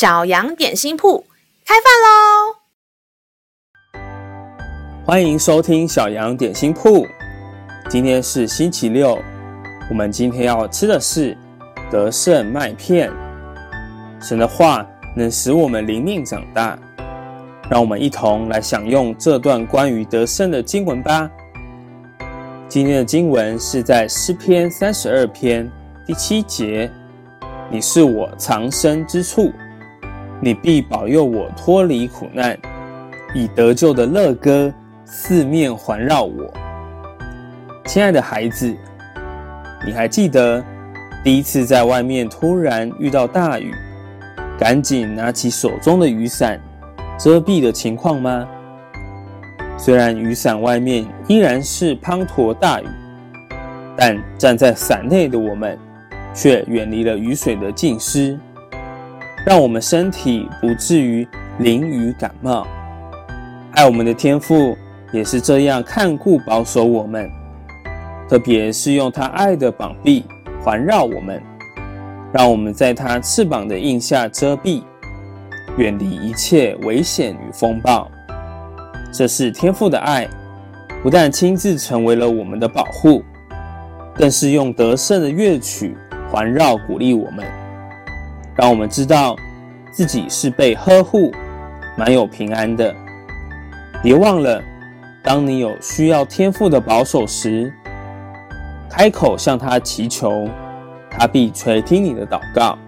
小羊点心铺开饭喽！欢迎收听小羊点心铺。今天是星期六，我们今天要吃的是德胜麦片。神的话能使我们灵命长大，让我们一同来享用这段关于德胜的经文吧。今天的经文是在诗篇三十二篇第七节。你是我藏身之处，你必保佑我脱离苦难，以得救的乐歌四面环绕我。亲爱的孩子，你还记得第一次在外面突然遇到大雨，赶紧拿起手中的雨伞遮蔽的情况吗？虽然雨伞外面依然是滂沱大雨，但站在伞内的我们，却远离了雨水的浸湿，让我们身体不至于淋雨感冒。爱我们的天父也是这样看顾保守我们，特别是用他爱的膀臂环绕我们，让我们在他翅膀的荫下遮蔽，远离一切危险与风暴。这是天父的爱，不但亲自成为了我们的保护，更是用得胜的乐曲。环绕鼓励我们，让我们知道自己是被呵护、满有平安的。别忘了，当你有需要天父的保守时，开口向他祈求，他必垂听你的祷告。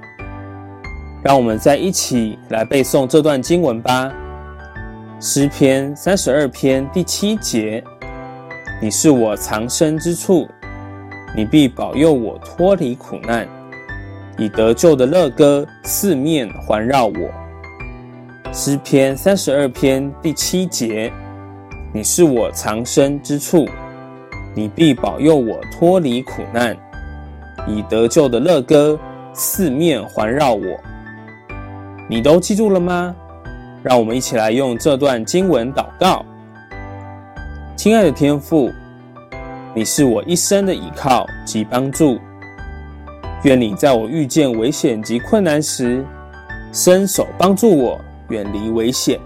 让我们再一起来背诵这段经文吧。诗篇三十二篇第七节：你是我藏身之处。你必保佑我脱离苦难，以得救的乐歌四面环绕我。诗篇三十二篇第七节：你是我藏身之处，你必保佑我脱离苦难，以得救的乐歌四面环绕我。你都记住了吗？让我们一起来用这段经文祷告。亲爱的天父。你是我一生的依靠及帮助，愿你在我遇见危险及困难时，伸手帮助我远离危险，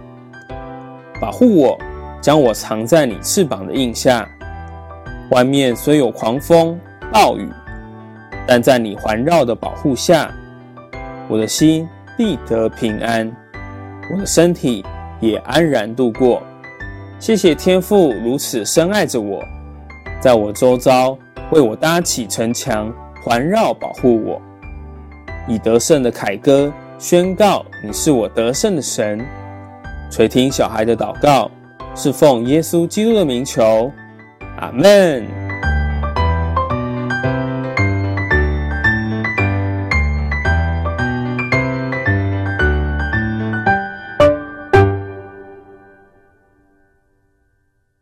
保护我，将我藏在你翅膀的荫下。外面虽有狂风暴雨，但在你环绕的保护下，我的心必得平安，我的身体也安然度过。谢谢天父如此深爱着我。在我周遭为我搭起城墙，环绕保护我，以得胜的凯歌宣告你是我得胜的神。垂听小孩的祷告，是奉耶稣基督的名求，阿门。